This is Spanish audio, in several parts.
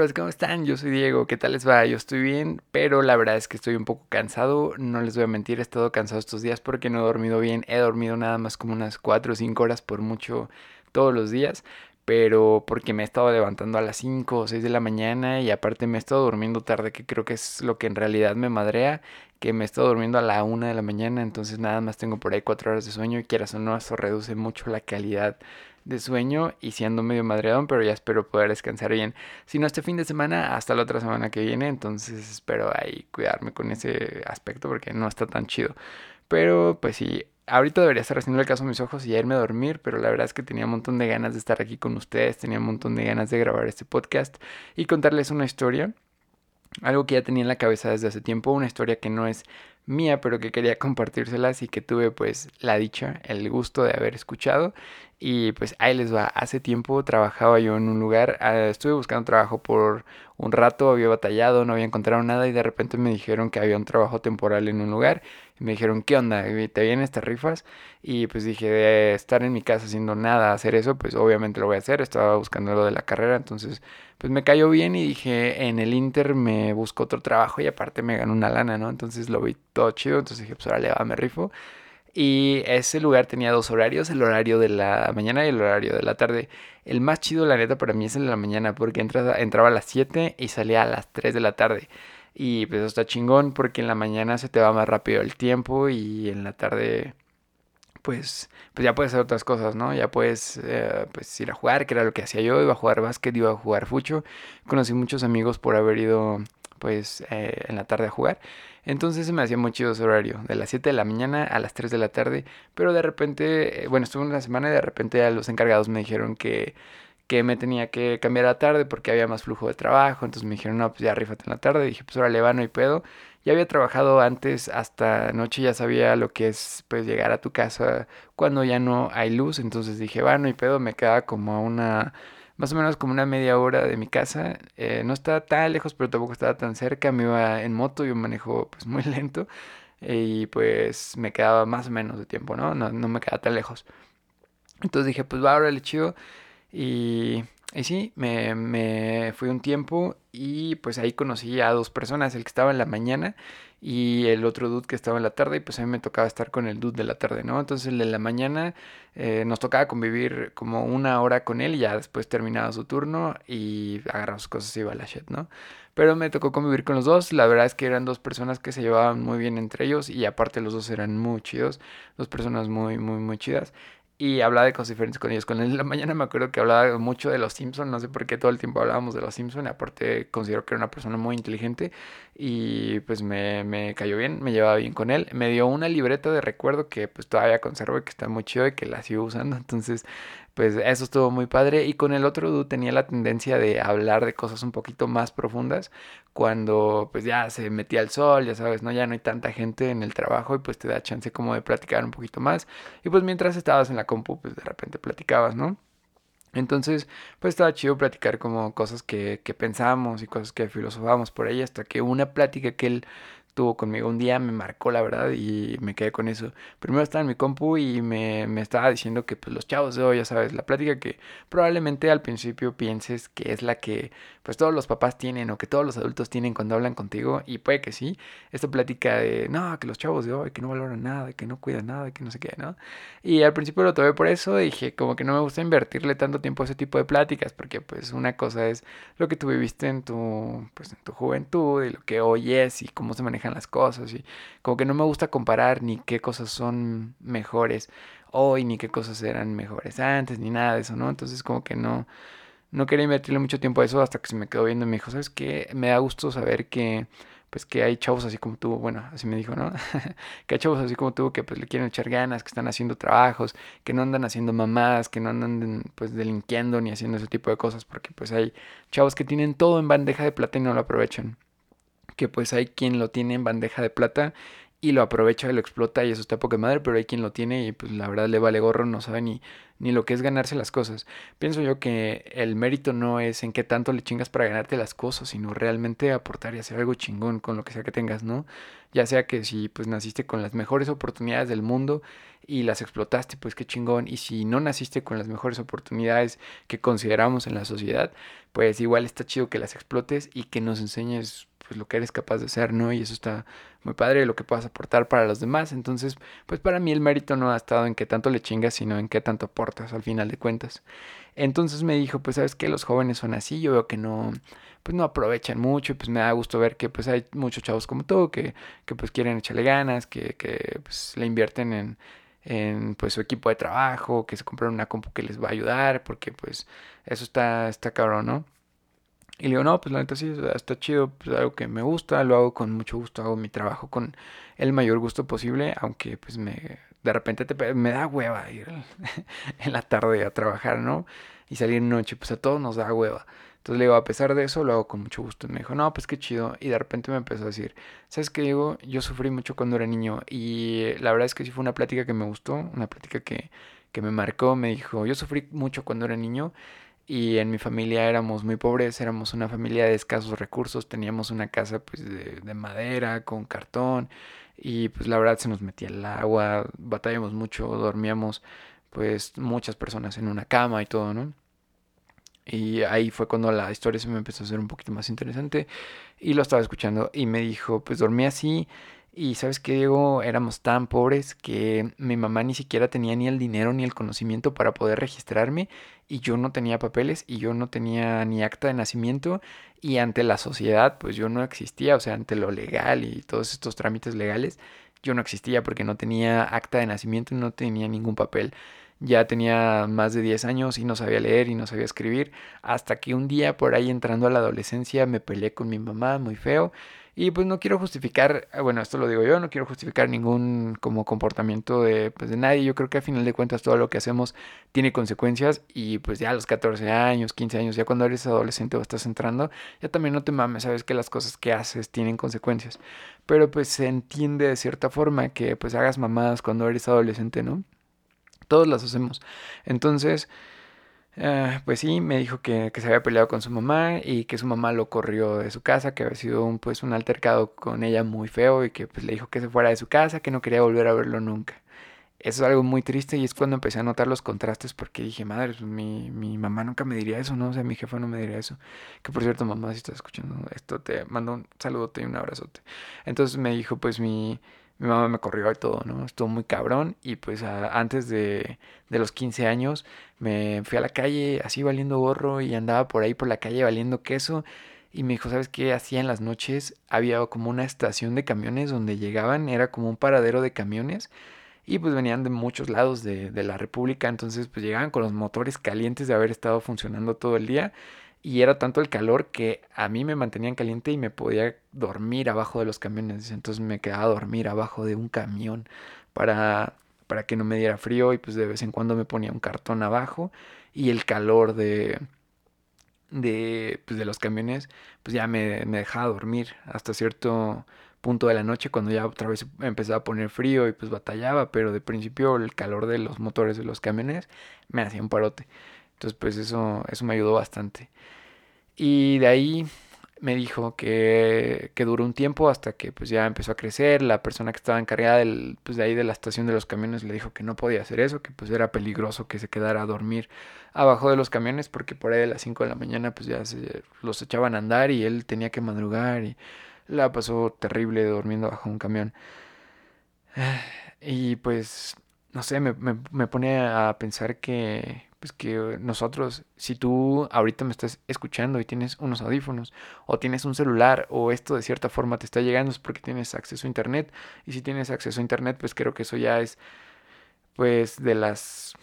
¿Cómo están? Yo soy Diego. ¿Qué tal les va? Yo estoy bien, pero la verdad es que estoy un poco cansado. No les voy a mentir, he estado cansado estos días porque no he dormido bien. He dormido nada más como unas 4 o 5 horas por mucho todos los días, pero porque me he estado levantando a las 5 o 6 de la mañana y aparte me he estado durmiendo tarde, que creo que es lo que en realidad me madrea, que me he estado durmiendo a la 1 de la mañana, entonces nada más tengo por ahí 4 horas de sueño y quieras o no, eso reduce mucho la calidad de sueño y siendo medio madreado, pero ya espero poder descansar bien. Si no este fin de semana, hasta la otra semana que viene, entonces espero ahí cuidarme con ese aspecto porque no está tan chido. Pero pues sí, ahorita debería estar haciendo el caso a mis ojos y irme a dormir, pero la verdad es que tenía un montón de ganas de estar aquí con ustedes, tenía un montón de ganas de grabar este podcast y contarles una historia. Algo que ya tenía en la cabeza desde hace tiempo, una historia que no es mía, pero que quería compartírselas y que tuve pues la dicha, el gusto de haber escuchado. Y pues ahí les va, hace tiempo trabajaba yo en un lugar, ah, estuve buscando trabajo por un rato, había batallado, no había encontrado nada y de repente me dijeron que había un trabajo temporal en un lugar. Me dijeron, ¿qué onda? ¿Te vienen estas rifas? Y pues dije, estar en mi casa haciendo nada, hacer eso, pues obviamente lo voy a hacer. Estaba buscando lo de la carrera, entonces pues me cayó bien y dije, en el Inter me busco otro trabajo y aparte me ganó una lana, ¿no? Entonces lo vi todo chido, entonces dije, pues ahora le va, me rifo. Y ese lugar tenía dos horarios, el horario de la mañana y el horario de la tarde. El más chido, la neta, para mí es el de la mañana, porque entraba, entraba a las 7 y salía a las 3 de la tarde. Y pues está chingón, porque en la mañana se te va más rápido el tiempo y en la tarde, pues, pues ya puedes hacer otras cosas, ¿no? Ya puedes eh, pues ir a jugar, que era lo que hacía yo, iba a jugar básquet, iba a jugar fucho. Conocí muchos amigos por haber ido, pues, eh, en la tarde a jugar. Entonces se me hacía muy chido ese horario, de las 7 de la mañana a las 3 de la tarde. Pero de repente, eh, bueno, estuve una semana y de repente a los encargados me dijeron que, que me tenía que cambiar a tarde porque había más flujo de trabajo. Entonces me dijeron, no, pues ya rífate en la tarde. Y dije, pues ahora le va, no hay pedo. Ya había trabajado antes hasta noche, ya sabía lo que es pues llegar a tu casa cuando ya no hay luz. Entonces dije, va, no hay pedo, me queda como a una más o menos como una media hora de mi casa. Eh, no estaba tan lejos, pero tampoco estaba tan cerca. Me iba en moto, yo manejo pues muy lento. y pues me quedaba más o menos de tiempo, ¿no? No, no me quedaba tan lejos. Entonces dije, pues va, ahora le chido. Y, sí, me, me fui un tiempo y pues ahí conocí a dos personas, el que estaba en la mañana y el otro dude que estaba en la tarde y pues a mí me tocaba estar con el dude de la tarde, ¿no? Entonces el de la mañana eh, nos tocaba convivir como una hora con él y ya después terminaba su turno y agarraba sus cosas y iba a la shit, ¿no? Pero me tocó convivir con los dos, la verdad es que eran dos personas que se llevaban muy bien entre ellos y aparte los dos eran muy chidos, dos personas muy, muy, muy chidas y hablaba de cosas diferentes con ellos. Con él en la mañana me acuerdo que hablaba mucho de los Simpsons, no sé por qué todo el tiempo hablábamos de los Simpsons, aparte considero que era una persona muy inteligente y pues me, me, cayó bien, me llevaba bien con él. Me dio una libreta de recuerdo que pues todavía conservo y que está muy chido y que la sigo usando, entonces pues eso estuvo muy padre. Y con el otro dude tenía la tendencia de hablar de cosas un poquito más profundas cuando pues ya se metía el sol, ya sabes, ¿no? Ya no hay tanta gente en el trabajo y pues te da chance como de platicar un poquito más. Y pues mientras estabas en la compu, pues de repente platicabas, ¿no? Entonces, pues estaba chido platicar como cosas que, que pensábamos y cosas que filosofábamos por ahí hasta que una plática que él tuvo conmigo un día, me marcó la verdad y me quedé con eso. Primero estaba en mi compu y me, me, estaba diciendo que pues los chavos de hoy, ya sabes, la plática que probablemente al principio pienses que es la que pues todos los papás tienen o que todos los adultos tienen cuando hablan contigo y puede que sí, esta plática de no, que los chavos de hoy, que no valoran nada, que no cuidan nada, que no sé qué, ¿no? Y al principio lo tomé por eso, dije como que no me gusta invertirle tanto tiempo a ese tipo de pláticas porque pues una cosa es lo que tú viviste en tu, pues en tu juventud y lo que hoy es y cómo se manejan las cosas y como que no me gusta comparar ni qué cosas son mejores hoy ni qué cosas eran mejores antes ni nada de eso, ¿no? Entonces como que no no quería invertirle mucho tiempo a eso hasta que se me quedó viendo y me dijo, ¿sabes qué? Me da gusto saber que pues que hay chavos así como tú, bueno, así me dijo, ¿no? que hay chavos así como tú que pues le quieren echar ganas, que están haciendo trabajos, que no andan haciendo mamás, que no andan pues delinquiendo ni haciendo ese tipo de cosas, porque pues hay chavos que tienen todo en bandeja de plata y no lo aprovechan. Que pues hay quien lo tiene en bandeja de plata y lo aprovecha y lo explota y eso está poca madre, pero hay quien lo tiene y pues la verdad le vale gorro, no sabe ni, ni lo que es ganarse las cosas. Pienso yo que el mérito no es en qué tanto le chingas para ganarte las cosas, sino realmente aportar y hacer algo chingón con lo que sea que tengas, ¿no? Ya sea que si pues naciste con las mejores oportunidades del mundo y las explotaste, pues qué chingón. Y si no naciste con las mejores oportunidades que consideramos en la sociedad, pues igual está chido que las explotes y que nos enseñes pues lo que eres capaz de hacer, ¿no? Y eso está muy padre, lo que puedas aportar para los demás. Entonces, pues para mí el mérito no ha estado en qué tanto le chingas, sino en qué tanto aportas al final de cuentas. Entonces me dijo, pues sabes que los jóvenes son así, yo veo que no, pues no aprovechan mucho y pues me da gusto ver que pues hay muchos chavos como tú que, que pues quieren echarle ganas, que, que pues le invierten en, en pues su equipo de trabajo, que se compran una compu que les va a ayudar, porque pues eso está, está cabrón, ¿no? Y le digo, no, pues la neta sí, está chido, pues algo que me gusta, lo hago con mucho gusto, hago mi trabajo con el mayor gusto posible, aunque pues me, de repente te, me da hueva ir en la tarde a trabajar, ¿no? Y salir noche, pues a todos nos da hueva. Entonces le digo, a pesar de eso, lo hago con mucho gusto. Y me dijo, no, pues qué chido. Y de repente me empezó a decir, ¿sabes qué, Diego? Yo sufrí mucho cuando era niño. Y la verdad es que sí fue una plática que me gustó, una plática que, que me marcó. Me dijo, yo sufrí mucho cuando era niño. Y en mi familia éramos muy pobres, éramos una familia de escasos recursos. Teníamos una casa pues de, de madera, con cartón. Y pues la verdad se nos metía el agua, batallamos mucho, dormíamos pues muchas personas en una cama y todo, ¿no? Y ahí fue cuando la historia se me empezó a hacer un poquito más interesante. Y lo estaba escuchando y me dijo, pues dormí así. Y sabes qué, Diego, éramos tan pobres que mi mamá ni siquiera tenía ni el dinero ni el conocimiento para poder registrarme. Y yo no tenía papeles y yo no tenía ni acta de nacimiento. Y ante la sociedad, pues yo no existía. O sea, ante lo legal y todos estos trámites legales, yo no existía porque no tenía acta de nacimiento y no tenía ningún papel ya tenía más de 10 años y no sabía leer y no sabía escribir, hasta que un día por ahí entrando a la adolescencia me peleé con mi mamá muy feo y pues no quiero justificar, eh, bueno, esto lo digo yo, no quiero justificar ningún como comportamiento de, pues, de nadie, yo creo que a final de cuentas todo lo que hacemos tiene consecuencias y pues ya a los 14 años, 15 años, ya cuando eres adolescente o estás entrando, ya también no te mames, sabes que las cosas que haces tienen consecuencias, pero pues se entiende de cierta forma que pues hagas mamadas cuando eres adolescente, ¿no? Todos las hacemos. Entonces, eh, pues sí, me dijo que, se había peleado con su mamá y que su mamá lo corrió de su casa, que había sido un, pues, un altercado con ella muy feo y que pues, le dijo que se fuera de su casa, que no quería volver a verlo nunca. Eso es algo muy triste y es cuando empecé a notar los contrastes porque dije, madre, pues, mi, mi mamá nunca me diría eso, ¿no? O sea, mi jefa no me diría eso. Que por cierto, mamá, si estás escuchando esto, te mando un saludote y un abrazote. Entonces me dijo, pues mi, mi mamá me corrió y todo, ¿no? Estuvo muy cabrón y pues antes de, de, los 15 años me fui a la calle así valiendo gorro y andaba por ahí por la calle valiendo queso y me dijo, ¿sabes qué? Hacía en las noches, había como una estación de camiones donde llegaban, era como un paradero de camiones y pues venían de muchos lados de, de la República, entonces pues llegaban con los motores calientes de haber estado funcionando todo el día y era tanto el calor que a mí me mantenían caliente y me podía dormir abajo de los camiones. Entonces me quedaba a dormir abajo de un camión para, para que no me diera frío y pues de vez en cuando me ponía un cartón abajo y el calor de, de, pues de los camiones pues ya me, me dejaba dormir hasta cierto punto de la noche cuando ya otra vez empezaba a poner frío y pues batallaba, pero de principio el calor de los motores de los camiones me hacía un parote. Entonces, pues eso, eso me ayudó bastante. Y de ahí me dijo que, que, duró un tiempo hasta que pues ya empezó a crecer. La persona que estaba encargada del, pues de ahí de la estación de los camiones le dijo que no podía hacer eso, que pues era peligroso que se quedara a dormir abajo de los camiones porque por ahí a las 5 de la mañana pues ya los echaban a andar y él tenía que madrugar y la pasó terrible durmiendo bajo un camión. Y pues, no sé, me, me, me pone a pensar que pues que nosotros, si tú ahorita me estás escuchando y tienes unos audífonos o tienes un celular o esto de cierta forma te está llegando es porque tienes acceso a internet y si tienes acceso a internet pues creo que eso ya es pues de las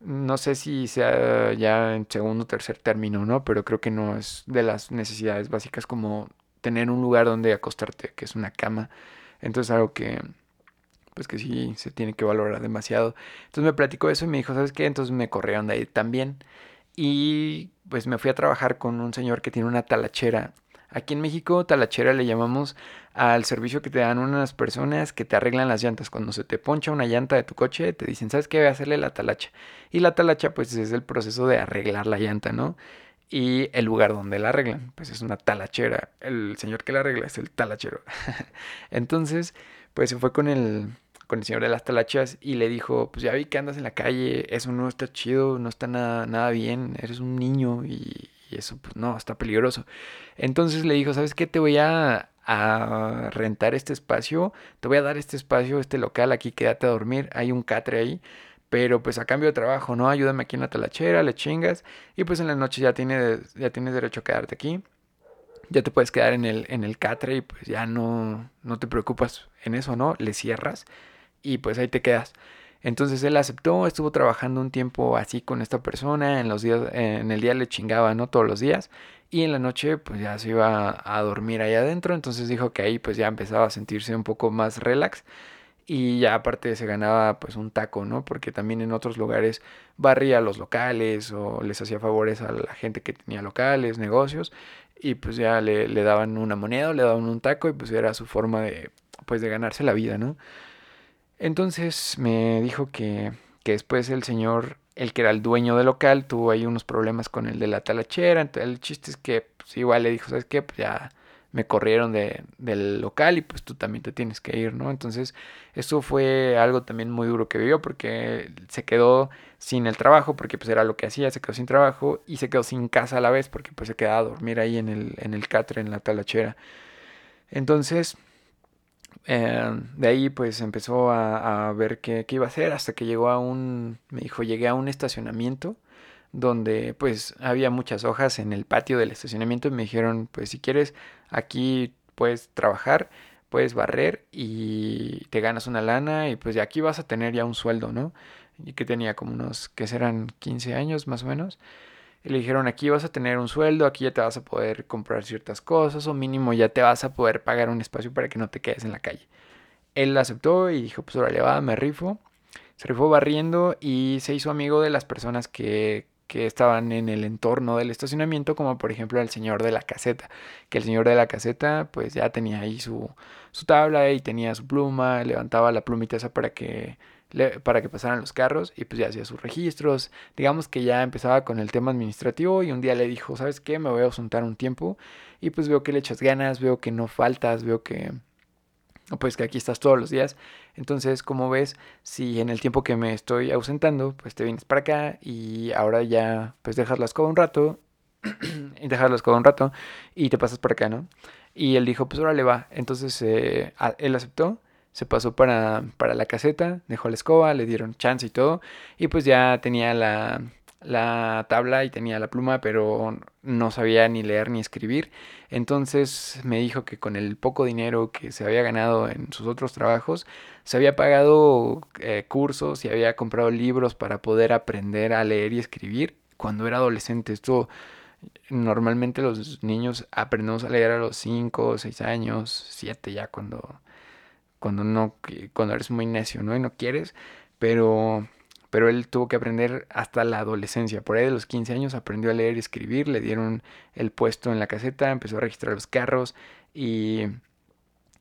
no sé si sea ya en segundo o tercer término, ¿no? Pero creo que no es de las necesidades básicas como tener un lugar donde acostarte, que es una cama. Entonces algo que pues que sí se tiene que valorar demasiado. Entonces me platicó eso y me dijo, ¿sabes qué? Entonces me corrieron de ahí también. Y pues me fui a trabajar con un señor que tiene una talachera Aquí en México, talachera le llamamos al servicio que te dan unas personas que te arreglan las llantas. Cuando se te poncha una llanta de tu coche, te dicen, ¿sabes qué? Voy a hacerle la talacha. Y la talacha, pues es el proceso de arreglar la llanta, ¿no? Y el lugar donde la arreglan, pues es una talachera. El señor que la arregla es el talachero. Entonces, pues se fue con el, con el señor de las talachas y le dijo, pues ya vi que andas en la calle, eso no está chido, no está nada, nada bien, eres un niño y, y eso pues no, está peligroso. Entonces le dijo, ¿sabes qué? Te voy a, rentar este espacio, te voy a dar este espacio, este local, aquí quédate a dormir, hay un catre ahí. Pero pues a cambio de trabajo, ¿no? Ayúdame aquí en la talachera, le chingas. Y pues en la noche ya tienes, ya tienes derecho a quedarte aquí. Ya te puedes quedar en el, en el catre y pues ya no, no te preocupas en eso, ¿no? Le cierras y pues ahí te quedas. Entonces él aceptó, estuvo trabajando un tiempo así con esta persona, en los días, en el día le chingaba, ¿no? Todos los días, y en la noche pues ya se iba a dormir ahí adentro, entonces dijo que ahí pues ya empezaba a sentirse un poco más relax y ya aparte se ganaba pues un taco, ¿no? Porque también en otros lugares barría los locales o les hacía favores a la gente que tenía locales, negocios y pues ya le, le daban una moneda, le daban un taco y pues era su forma de pues de ganarse la vida, ¿no? Entonces me dijo que, que después el señor, el que era el dueño del local, tuvo ahí unos problemas con el de la talachera. Entonces, el chiste es que pues, igual le dijo, ¿sabes qué? Pues ya me corrieron de, del local y pues tú también te tienes que ir, ¿no? Entonces, eso fue algo también muy duro que vivió porque se quedó sin el trabajo, porque pues era lo que hacía, se quedó sin trabajo y se quedó sin casa a la vez porque pues se quedaba a dormir ahí en el, en el catre, en la talachera. Entonces, Em, de ahí pues empezó a, ver qué, iba a hacer hasta que llegó a un, me dijo, llegué a un estacionamiento donde pues había muchas hojas en el patio del estacionamiento y me dijeron pues si quieres aquí puedes trabajar, puedes barrer y te ganas una lana y pues de aquí vas a tener ya un sueldo, ¿no? Y que tenía como unos, que serán 15 años más o menos. Y le dijeron, aquí vas a tener un sueldo, aquí ya te vas a poder comprar ciertas cosas o mínimo ya te vas a poder pagar un espacio para que no te quedes en la calle. Él aceptó y dijo, pues órale va, me rifo. Se rifó barriendo y se hizo amigo de las personas que, que estaban en el entorno del estacionamiento, como por ejemplo el señor de la caseta, que el señor de la caseta pues ya tenía ahí su, su tabla y tenía su pluma, levantaba la plumita esa para que para que pasaran los carros y pues ya hacía sus registros. Digamos que ya empezaba con el tema administrativo y un día le dijo, ¿sabes qué? Me voy a ausentar un tiempo y pues veo que le echas ganas, veo que no faltas, veo que pues que aquí estás todos los días. Entonces, como ves, si en el tiempo que me estoy ausentando, pues te vienes para acá y ahora ya pues dejas la escoba un rato y dejas la escoba un rato y te pasas por acá, ¿no? Y él dijo, pues ahora le va. Entonces eh, él aceptó se pasó para, para la caseta, dejó la escoba, le dieron chance y todo, y pues ya tenía la, la tabla y tenía la pluma, pero no sabía ni leer ni escribir. Entonces me dijo que con el poco dinero que se había ganado en sus otros trabajos, se había pagado eh, cursos y había comprado libros para poder aprender a leer y escribir cuando era adolescente. Esto normalmente los niños aprendemos a leer a los 5, 6 años, 7 ya cuando cuando no cuando eres muy necio, ¿no? Y no quieres, pero pero él tuvo que aprender hasta la adolescencia. Por ahí de los 15 años aprendió a leer y escribir, le dieron el puesto en la caseta, empezó a registrar los carros y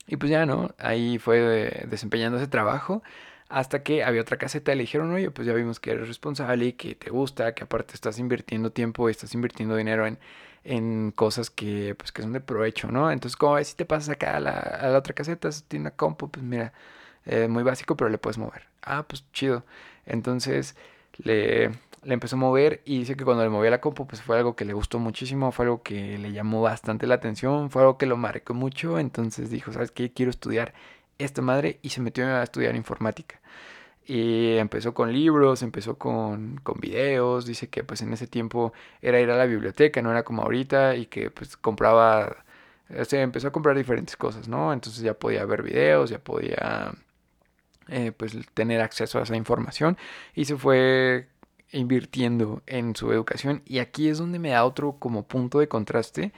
y pues ya, ¿no? Ahí fue desempeñando ese trabajo hasta que había otra caseta y le dijeron, oye, pues ya vimos que eres responsable y que te gusta, que aparte estás invirtiendo tiempo, estás invirtiendo dinero en, en cosas que, pues, que son de provecho, ¿no? Entonces, como ves, si te pasas acá a la, a la otra caseta, tiene una compu, pues mira, eh, muy básico, pero le puedes mover. Ah, pues chido. Entonces, le, le empezó a mover y dice que cuando le movía la compu, pues fue algo que le gustó muchísimo, fue algo que le llamó bastante la atención, fue algo que lo marcó mucho, entonces dijo, ¿sabes qué? Quiero estudiar esta madre y se metió a estudiar informática. Y empezó con libros, empezó con, con videos, dice que pues en ese tiempo era ir a la biblioteca, no era como ahorita, y que pues compraba, o sea, empezó a comprar diferentes cosas, ¿no? Entonces ya podía ver videos, ya podía eh, pues tener acceso a esa información y se fue invirtiendo en su educación. Y aquí es donde me da otro como punto de contraste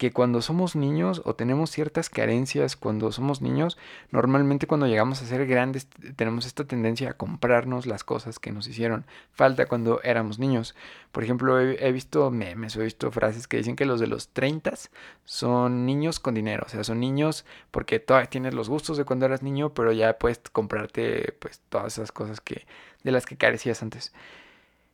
que cuando somos niños o tenemos ciertas carencias cuando somos niños, normalmente cuando llegamos a ser grandes tenemos esta tendencia a comprarnos las cosas que nos hicieron falta cuando éramos niños. Por ejemplo, he, visto memes he visto frases que dicen que los de los 30 son niños con dinero, o sea, son niños porque todavía tienes los gustos de cuando eras niño, pero ya puedes comprarte pues todas esas cosas que de las que carecías antes.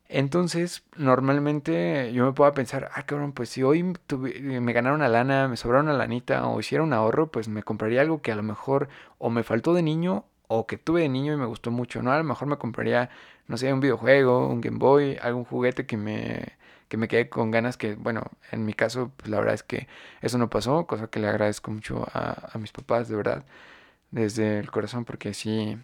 Entonces, normalmente yo me puedo pensar, ah, cabrón, pues si hoy me ganaron una lana, me sobraron una lanita o hiciera un ahorro, pues me compraría algo que a lo mejor o me faltó de niño o que tuve de niño y me gustó mucho, ¿no? A lo mejor me compraría, no sé, un videojuego, un Game Boy, algún juguete que me, que me quede con ganas que, bueno, en mi caso, pues la verdad es que eso no pasó, cosa que le agradezco mucho a, a mis papás, de verdad, desde el corazón, porque sí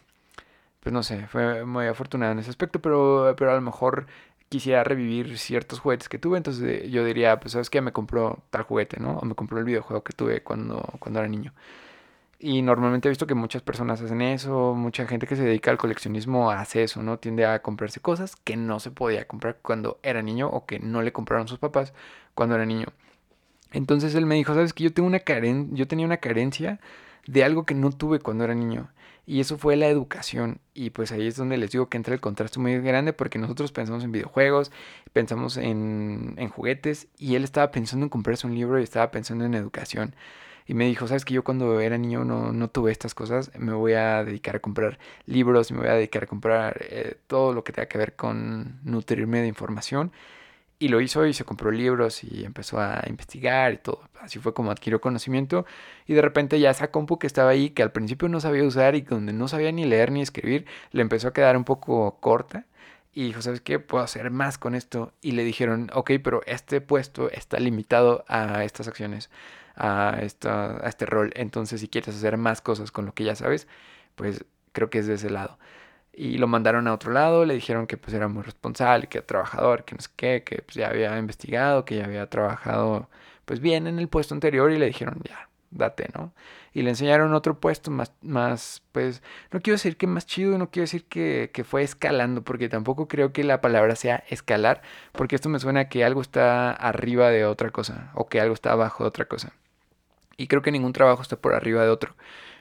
pues no sé, fue muy afortunado en ese aspecto, pero, pero a lo mejor quisiera revivir ciertos juguetes que tuve, entonces yo diría, pues sabes qué, me compró tal juguete, ¿no? O me compró el videojuego que tuve cuando, cuando era niño. Y normalmente he visto que muchas personas hacen eso, mucha gente que se dedica al coleccionismo hace eso, ¿no? Tiende a comprarse cosas que no se podía comprar cuando era niño o que no le compraron sus papás cuando era niño. Entonces él me dijo, sabes que yo, tengo una caren yo tenía una carencia de algo que no tuve cuando era niño. Y eso fue la educación. Y pues ahí es donde les digo que entra el contraste muy grande porque nosotros pensamos en videojuegos, pensamos en, en juguetes y él estaba pensando en comprarse un libro y estaba pensando en educación. Y me dijo, sabes que yo cuando era niño no, no, tuve estas cosas, me voy a dedicar a comprar libros, me voy a dedicar a comprar eh, todo lo que tenga que ver con nutrirme de información y lo hizo y se compró libros y empezó a investigar y todo. Así fue como adquirió conocimiento. Y de repente ya esa compu que estaba ahí, que al principio no sabía usar y donde no sabía ni leer ni escribir, le empezó a quedar un poco corta. Y dijo, ¿sabes qué? Puedo hacer más con esto. Y le dijeron, ok, pero este puesto está limitado a estas acciones, a, esta, a este rol. Entonces, si quieres hacer más cosas con lo que ya sabes, pues creo que es de ese lado y lo mandaron a otro lado, le dijeron que pues era muy responsable, que trabajador, que no sé qué, que pues ya había investigado, que ya había trabajado pues bien en el puesto anterior y le dijeron ya, date, ¿no? Y le enseñaron otro puesto más, más, pues, no quiero decir que más chido, no quiero decir que, que fue escalando, porque tampoco creo que la palabra sea escalar, porque esto me suena a que algo está arriba de otra cosa, o que algo está abajo de otra cosa. Y creo que ningún trabajo está por arriba de otro.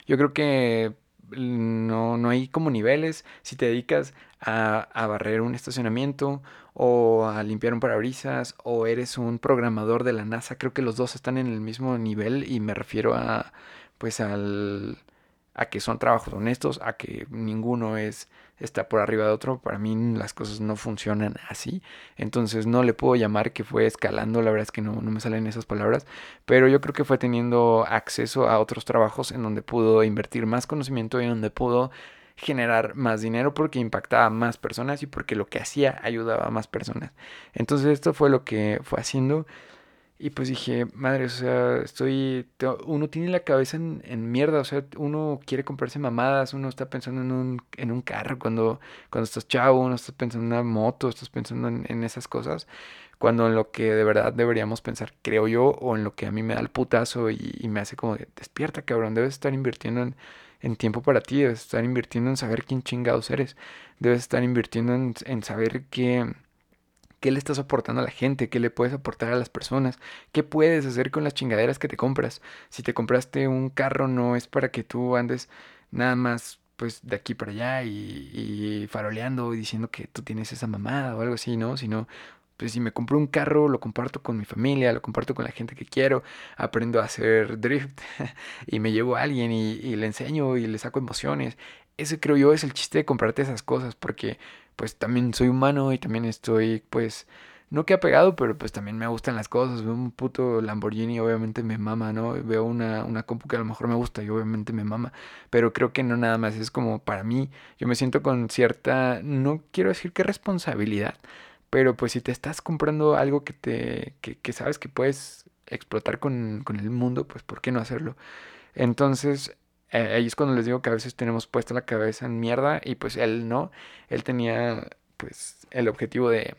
Yo creo que no, no hay como niveles. Si te dedicas a, a, barrer un estacionamiento o a limpiar un parabrisas o eres un programador de la NASA, creo que los dos están en el mismo nivel y me refiero a pues al a que son trabajos honestos, a que ninguno es está por arriba de otro. Para mí las cosas no funcionan así. Entonces no le puedo llamar que fue escalando, la verdad es que no, no me salen esas palabras. Pero yo creo que fue teniendo acceso a otros trabajos en donde pudo invertir más conocimiento y en donde pudo generar más dinero porque impactaba a más personas y porque lo que hacía ayudaba a más personas. Entonces esto fue lo que fue haciendo. Y pues dije, madre, o sea, estoy. Uno tiene la cabeza en, mierda, o sea, uno quiere comprarse mamadas, uno está pensando en un, en un carro cuando, cuando estás chavo, uno está pensando en una moto, estás pensando en, esas cosas, cuando en lo que de verdad deberíamos pensar, creo yo, o en lo que a mí me da el putazo y, y me hace como, despierta, cabrón, debes estar invirtiendo en, en, tiempo para ti, debes estar invirtiendo en saber quién chingados eres, debes estar invirtiendo en, en saber que qué le estás aportando a la gente, qué le puedes aportar a las personas, qué puedes hacer con las chingaderas que te compras. Si te compraste un carro no es para que tú andes nada más pues de aquí para allá y, faroleando y diciendo que tú tienes esa mamada o algo así, ¿no? Sino pues si me compro un carro, lo comparto con mi familia, lo comparto con la gente que quiero, aprendo a hacer drift y me llevo a alguien y, y, le enseño y le saco emociones. Ese creo yo es el chiste de comprarte esas cosas, porque pues también soy humano y también estoy pues no que apegado, pero pues también me gustan las cosas. Veo un puto Lamborghini, obviamente me mama, ¿no? Veo una, una compu que a lo mejor me gusta y obviamente me mama. Pero creo que no nada más, es como para mí, yo me siento con cierta, no quiero decir que responsabilidad, pero pues si te estás comprando algo que te, que, que sabes que puedes explotar con, con el mundo, pues ¿por qué no hacerlo? Entonces, eh, ahí es cuando les digo que a veces tenemos puesta la cabeza en mierda y pues él no, él tenía pues el objetivo de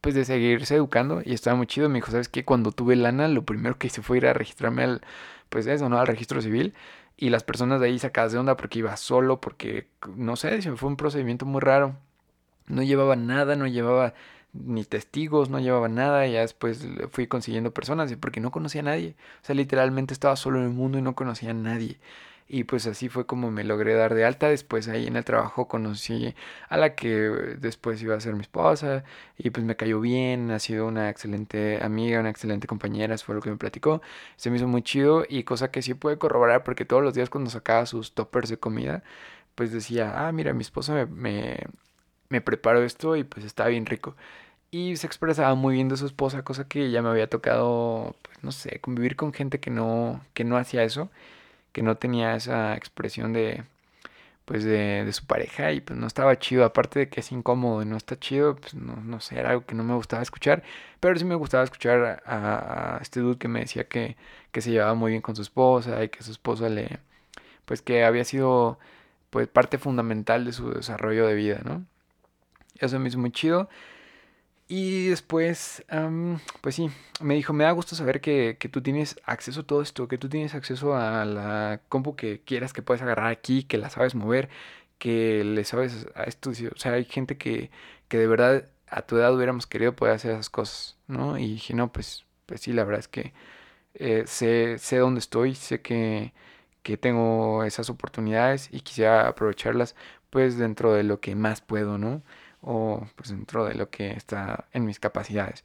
pues de seguirse educando y estaba muy chido, me dijo, ¿sabes qué? Cuando tuve lana, lo primero que hice fue ir a registrarme al pues eso, ¿no? Al registro civil y las personas de ahí sacadas de onda porque iba solo, porque no sé, fue un procedimiento muy raro. No llevaba nada, no llevaba ni testigos, no llevaba nada, y ya después fui consiguiendo personas, porque no conocía a nadie. O sea, literalmente estaba solo en el mundo y no conocía a nadie. Y pues así fue como me logré dar de alta. Después ahí en el trabajo conocí a la que después iba a ser mi esposa. Y pues me cayó bien. Ha sido una excelente amiga, una excelente compañera. Eso fue lo que me platicó. Se me hizo muy chido. Y cosa que sí puede corroborar porque todos los días cuando sacaba sus toppers de comida, pues decía, ah, mira, mi esposa me, me, me preparó esto y pues está bien rico. Y se expresaba muy bien de su esposa, cosa que ya me había tocado, pues no sé, convivir con gente que no, que no hacía eso que no tenía esa expresión de pues de, su pareja y pues no estaba chido, aparte de que es incómodo y no está chido, pues no, no sé, era algo que no me gustaba escuchar, pero sí me gustaba escuchar a, este dude que me decía que, que, se llevaba muy bien con su esposa y que su esposa le, pues que había sido pues parte fundamental de su desarrollo de vida, ¿no? Eso me hizo muy chido. Y después, pues sí, me dijo, me da gusto saber que, que, tú tienes acceso a todo esto, que tú tienes acceso a la compu que quieras, que puedes agarrar aquí, que la sabes mover, que le sabes a esto. O sea, hay gente que, que de verdad a tu edad hubiéramos querido poder hacer esas cosas, ¿no? Y dije, no, pues, pues sí, la verdad es que eh, sé, sé dónde estoy, sé que, que tengo esas oportunidades y quisiera aprovecharlas pues dentro de lo que más puedo, ¿no? O pues dentro de lo que está en mis capacidades.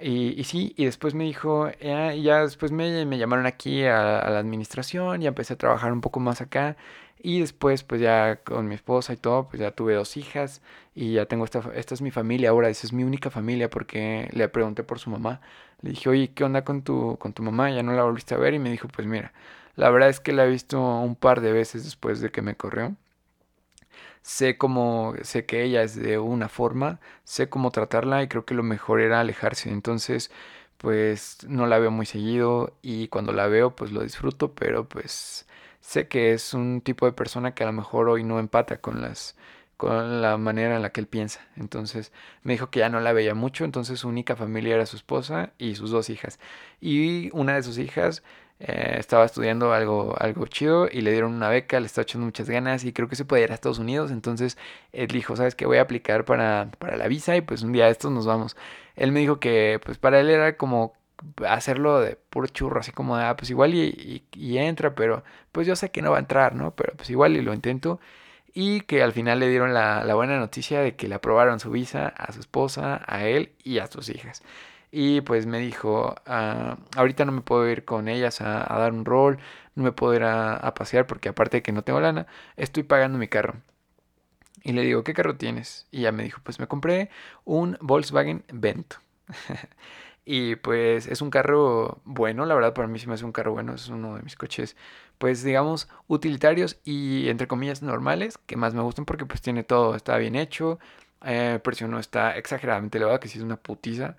Y, sí, y después me dijo, ya, ya después me, llamaron aquí a, la administración, y empecé a trabajar un poco más acá. Y después, pues ya con mi esposa y todo, pues ya tuve dos hijas y ya tengo esta, esta es mi familia ahora, esa es mi única familia porque le pregunté por su mamá. Le dije, oye, ¿qué onda con tu, con tu mamá? Ya no la volviste a ver y me dijo, pues mira, la verdad es que la he visto un par de veces después de que me corrió sé cómo, sé que ella es de una forma, sé cómo tratarla y creo que lo mejor era alejarse. Entonces, pues no la veo muy seguido y cuando la veo pues lo disfruto, pero pues sé que es un tipo de persona que a lo mejor hoy no empata con las con la manera en la que él piensa. Entonces me dijo que ya no la veía mucho, entonces su única familia era su esposa y sus dos hijas. Y una de sus hijas eh, estaba estudiando algo, algo chido y le dieron una beca, le estaba echando muchas ganas y creo que se puede ir a Estados Unidos. Entonces él dijo, ¿sabes qué? Voy a aplicar para, para la visa y pues un día de estos nos vamos. Él me dijo que pues para él era como hacerlo de puro churro, así como de, ah, pues igual y, y, entra, pero pues yo sé que no va a entrar, ¿no? Pero pues igual y lo intento. Y que al final le dieron la, la buena noticia de que le aprobaron su visa a su esposa, a él y a sus hijas. Y pues me dijo, ah, ahorita no me puedo ir con ellas a, dar un rol, no me puedo ir a, pasear porque aparte de que no tengo lana, estoy pagando mi carro. Y le digo, ¿qué carro tienes? Y ella me dijo, pues me compré un Volkswagen Vento. y pues es un carro bueno, la verdad para mí sí me hace un carro bueno, es uno de mis coches, pues digamos, utilitarios y entre comillas normales, que más me gustan porque pues tiene todo, está bien hecho, eh, precio no está exageradamente elevado, que sí es una putiza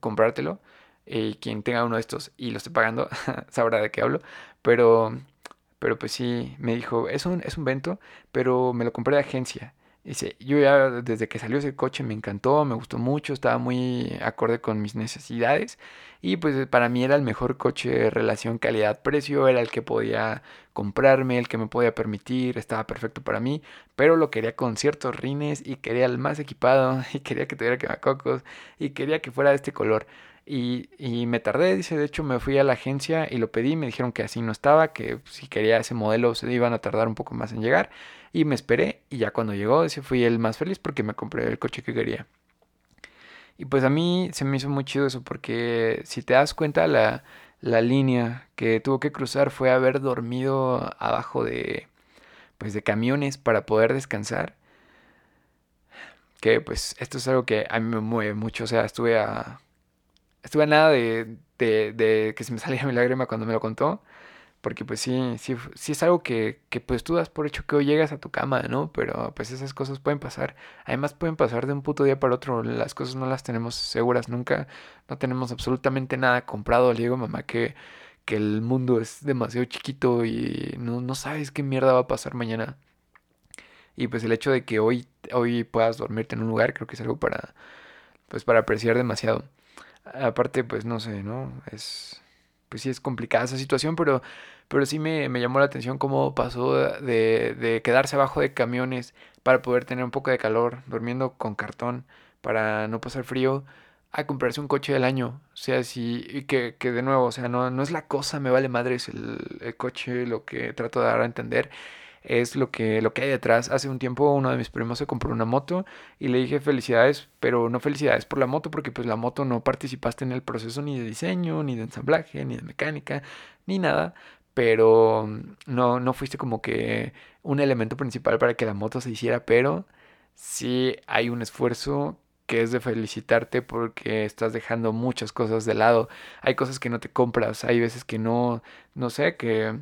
comprártelo. Y quien tenga uno de estos y lo esté pagando sabrá de qué hablo. Pero, pero pues sí, me dijo, es un, es un vento, pero me lo compré de agencia. Dice, yo ya desde que salió ese coche me encantó, me gustó mucho, estaba muy acorde con mis necesidades y pues para mí era el mejor coche relación calidad-precio, era el que podía comprarme, el que me podía permitir, estaba perfecto para mí, pero lo quería con ciertos rines y quería el más equipado y quería que tuviera quemacocos y quería que fuera de este color. Y, y, me tardé, dice, de hecho me fui a la agencia y lo pedí, me dijeron que así no estaba, que si quería ese modelo se iban a tardar un poco más en llegar. Y me esperé y ya cuando llegó, ese fui el más feliz porque me compré el coche que quería. Y pues a mí se me hizo muy chido eso porque si te das cuenta la, la línea que tuvo que cruzar fue haber dormido abajo de pues de camiones para poder descansar. Que pues esto es algo que a mí me mueve mucho, o sea, estuve a estuve a nada de, de, que se me saliera mi lágrima cuando me lo contó. Porque pues sí, sí, sí es algo que, que pues tú das por hecho que hoy llegas a tu cama, ¿no? Pero pues esas cosas pueden pasar. Además pueden pasar de un puto día para otro. Las cosas no las tenemos seguras nunca. No tenemos absolutamente nada comprado. Le digo mamá que, que el mundo es demasiado chiquito y no, no sabes qué mierda va a pasar mañana. Y pues el hecho de que hoy, hoy puedas dormirte en un lugar creo que es algo para, pues para apreciar demasiado. Aparte, pues no sé, ¿no? Es pues sí es complicada esa situación, pero, pero sí me, llamó la atención cómo pasó de, de, quedarse abajo de camiones para poder tener un poco de calor, durmiendo con cartón, para no pasar frío a comprarse un coche del año. O sea, si, que, que de nuevo, o sea, no, no es la cosa, me vale madres el, el coche, lo que trato de dar a entender es lo que, lo que hay detrás. Hace un tiempo uno de mis primos se compró una moto y le dije felicidades, pero no felicidades por la moto porque pues la moto no participaste en el proceso ni de diseño, ni de ensamblaje, ni de mecánica, ni nada. Pero no, no fuiste como que un elemento principal para que la moto se hiciera, pero sí hay un esfuerzo que es de felicitarte porque estás dejando muchas cosas de lado. Hay cosas que no te compras, hay veces que no, no sé, que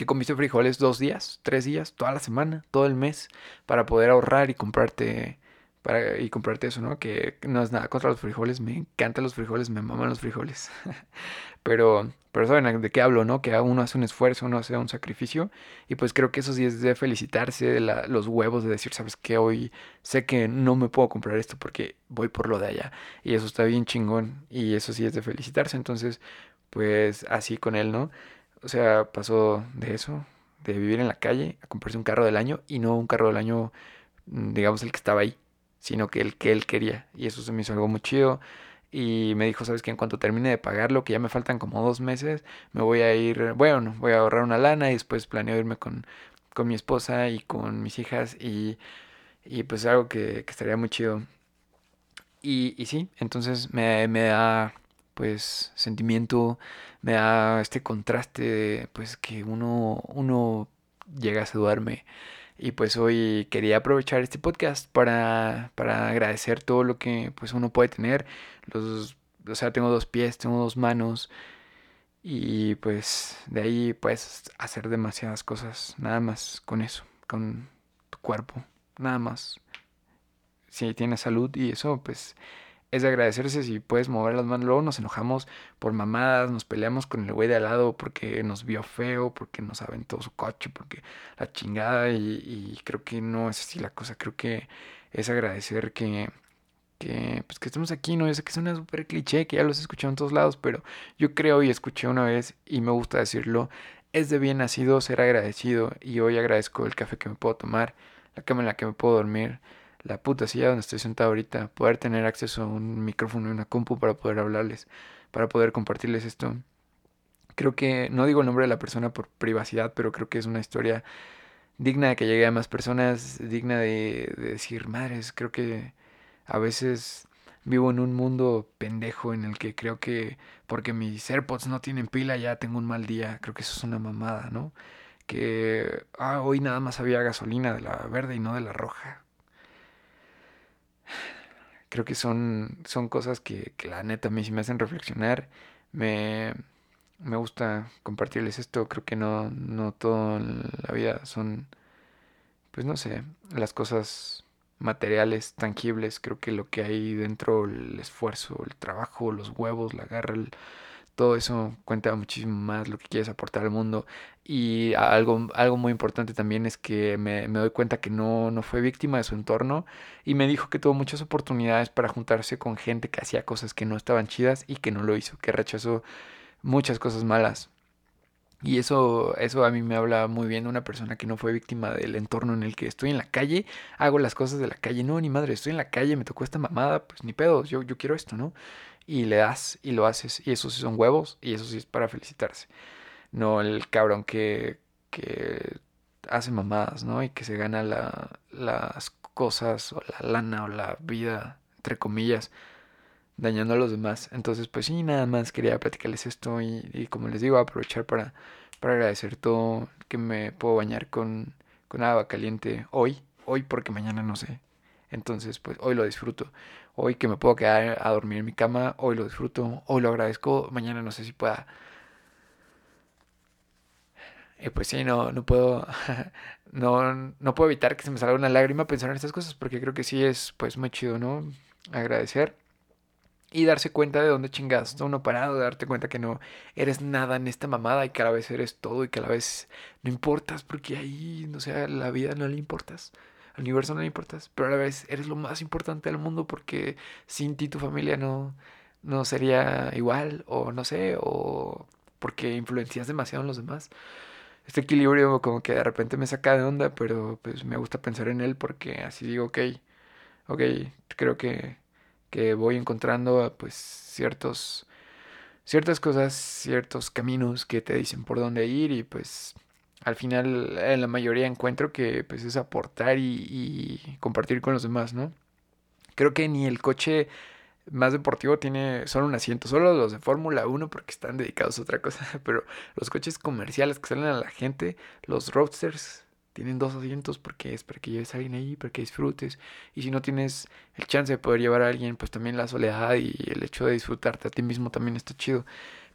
que comiste frijoles dos días, tres días, toda la semana, todo el mes, para poder ahorrar y comprarte, para, y comprarte eso, ¿no? Que no es nada contra los frijoles, me encantan los frijoles, me maman los frijoles. pero, pero saben de qué hablo, ¿no? Que uno hace un esfuerzo, uno hace un sacrificio, y pues creo que eso sí es de felicitarse, de los huevos, de decir, ¿sabes qué? Hoy sé que no me puedo comprar esto porque voy por lo de allá, y eso está bien chingón, y eso sí es de felicitarse, entonces, pues así con él, ¿no? O sea, pasó de eso, de vivir en la calle, a comprarse un carro del año y no un carro del año, mm, digamos, el que estaba ahí, sino que el que él quería. Y eso se me hizo algo muy chido. Y me dijo, sabes que en cuanto termine de pagarlo, que ya me faltan como dos meses, me voy a ir, bueno, voy a ahorrar una lana y después planeo irme con, con mi esposa y con mis hijas y, y pues algo que, que estaría muy chido. Y, y sí, entonces me, me da pues sentimiento, me da este contraste pues que uno, uno llega a duerme. Y pues hoy quería aprovechar este podcast para, para agradecer todo lo que pues uno puede tener. Los, o sea, tengo dos pies, tengo dos manos. Y pues de ahí puedes hacer demasiadas cosas. Nada más con eso, con tu cuerpo. Nada más. Si tienes salud y eso, pues es de agradecerse si puedes mover las manos. Luego nos enojamos por mamadas, nos peleamos con el güey de al lado porque nos vio feo, porque nos aventó su coche, porque la chingada. Y, creo que no es así la cosa. Creo que es agradecer que, que, pues que estemos aquí. No, yo sé que es una súper cliché, que ya los he escuchado en todos lados, pero yo creo y escuché una vez y me gusta decirlo. Es de bien nacido ser agradecido y hoy agradezco el café que me puedo tomar, la cama en la que me puedo dormir la puta silla donde estoy sentado ahorita, poder tener acceso a un micrófono y una compu para poder hablarles, para poder compartirles esto. Creo que, no digo el nombre de la persona por privacidad, pero creo que es una historia digna de que llegue a más personas, digna de, decir, madres, creo que a veces vivo en un mundo pendejo en el que creo que porque mis AirPods no tienen pila ya tengo un mal día, creo que eso es una mamada, ¿no? Que ah, hoy nada más había gasolina de la verde y no de la roja creo que son, son cosas que, la neta a mí sí me hacen reflexionar. Me, me gusta compartirles esto. Creo que no, no todo en la vida son, pues no sé, las cosas materiales, tangibles. Creo que lo que hay dentro, el esfuerzo, el trabajo, los huevos, la garra, el, todo eso cuenta muchísimo más lo que quieres aportar al mundo. Y algo, algo muy importante también es que me, doy cuenta que no, no fue víctima de su entorno y me dijo que tuvo muchas oportunidades para juntarse con gente que hacía cosas que no estaban chidas y que no lo hizo, que rechazó muchas cosas malas. Y eso, eso a mí me habla muy bien de una persona que no fue víctima del entorno en el que estoy en la calle, hago las cosas de la calle. No, ni madre, estoy en la calle, me tocó esta mamada, pues ni pedo, yo, yo quiero esto, ¿no? Y le das y lo haces. Y eso sí son huevos y eso sí es para felicitarse. No el cabrón que, que hace mamadas, ¿no? Y que se gana la, las cosas o la lana o la vida, entre comillas, dañando a los demás. Entonces, pues sí, nada más quería platicarles esto y, y como les digo, aprovechar para, para agradecer todo que me puedo bañar con, con agua caliente hoy, hoy porque mañana no sé. Entonces, pues hoy lo disfruto. Hoy que me puedo quedar a dormir en mi cama, hoy lo disfruto, hoy lo agradezco, mañana no sé si pueda. Y pues sí, no, no puedo, no, no puedo evitar que se me salga una lágrima pensar en estas cosas, porque creo que sí es pues muy chido, ¿no? Agradecer y darse cuenta de dónde chingas está uno parado, darte cuenta que no eres nada en esta mamada y que a la vez eres todo y que a la vez no importas porque ahí, no sé, la vida no le importas al universo no le importas, pero a la vez eres lo más importante del mundo porque sin ti tu familia no, no sería igual o no sé, o porque influencias demasiado en los demás. Este equilibrio como que de repente me saca de onda, pero pues me gusta pensar en él porque así digo, ok, ok, creo que, que voy encontrando pues ciertos ciertas cosas, ciertos caminos que te dicen por dónde ir y pues al final en la mayoría encuentro que pues es aportar y, y compartir con los demás, ¿no? Creo que ni el coche más deportivo tiene solo un asiento, solo los de Fórmula 1 porque están dedicados a otra cosa, pero los coches comerciales que salen a la gente, los roadsters, tienen dos asientos porque es para que lleves a alguien ahí, para que disfrutes. Y si no tienes el chance de poder llevar a alguien, pues también la soledad y el hecho de disfrutarte a ti mismo también está chido.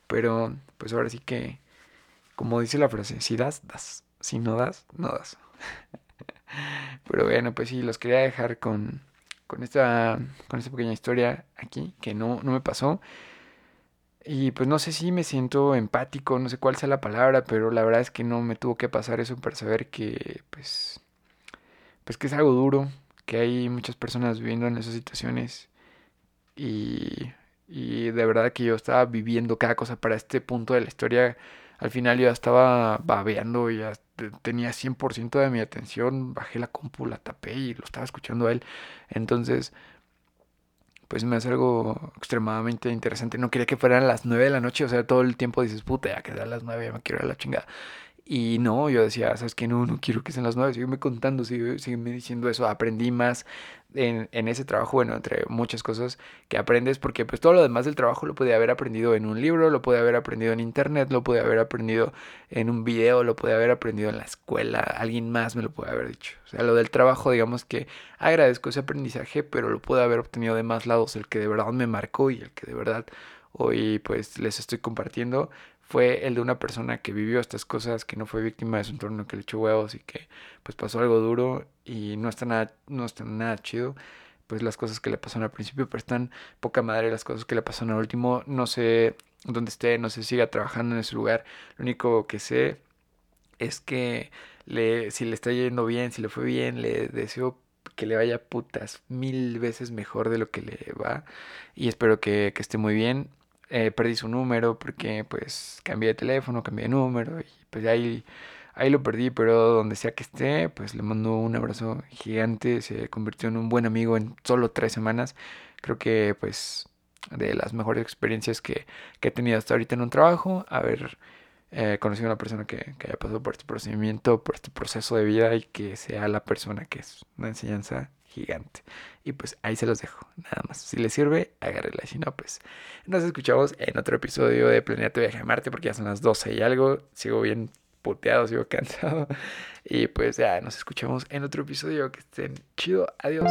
Pero pues ahora sí que, como dice la frase, si das, das. Si no das, no das. Pero bueno, pues sí, los quería dejar con, con, esta, con esta pequeña historia aquí, que no, no me pasó. Y pues no sé si me siento empático, no sé cuál sea la palabra, pero la verdad es que no me tuvo que pasar eso para saber que pues pues que es algo duro, que hay muchas personas viviendo en esas situaciones y, y de verdad que yo estaba viviendo cada cosa para este punto de la historia. Al final ya estaba babeando, ya tenía 100% de mi atención, bajé la compu, la tapé y lo estaba escuchando a él. Entonces, pues me hace algo extremadamente interesante. No quería que fueran las 9 de la noche, o sea, todo el tiempo dices, puta, ya quedan las 9, ya me quiero ir a la chingada. Y no, yo decía, ¿sabes qué? No, no quiero que sean las 9, sígueme contando, sígueme diciendo eso. Aprendí más en, en, ese trabajo, bueno, entre muchas cosas que aprendes, porque pues todo lo demás del trabajo lo podía haber aprendido en un libro, lo podía haber aprendido en internet, lo podía haber aprendido en un video, lo podía haber aprendido en la escuela, alguien más me lo puede haber dicho. O sea, lo del trabajo, digamos que agradezco ese aprendizaje, pero lo pude haber obtenido de más lados, el que de verdad me marcó y el que de verdad hoy pues les estoy compartiendo fue el de una persona que vivió estas cosas, que no fue víctima de su entorno, que le echó huevos y que pues pasó algo duro y no está nada, no está nada chido. Pues las cosas que le pasaron al principio, pero están poca madre las cosas que le pasaron al último. No sé dónde esté, no sé si siga trabajando en ese lugar. Lo único que sé es que le, si le está yendo bien, si le fue bien, le deseo que le vaya putas mil veces mejor de lo que le va. Y espero que, que esté muy bien eh, perdí su número porque pues cambié de teléfono, cambié de número y pues ahí, ahí lo perdí, pero donde sea que esté, pues le mando un abrazo gigante, se convirtió en un buen amigo en solo tres semanas, creo que pues de las mejores experiencias que, que he tenido hasta ahorita en un trabajo, haber eh, conocido a una persona que, que haya pasado por este procedimiento, por este proceso de vida y que sea la persona que es una enseñanza gigante. Y pues ahí se los dejo, nada más. Si les sirve, agárrela. Si no, pues nos escuchamos en otro episodio de Planeta Viaje a Marte, porque ya son las 12 y algo. Sigo bien puteado, sigo cansado. Y pues ya nos escuchamos en otro episodio. Que estén chido. Adiós.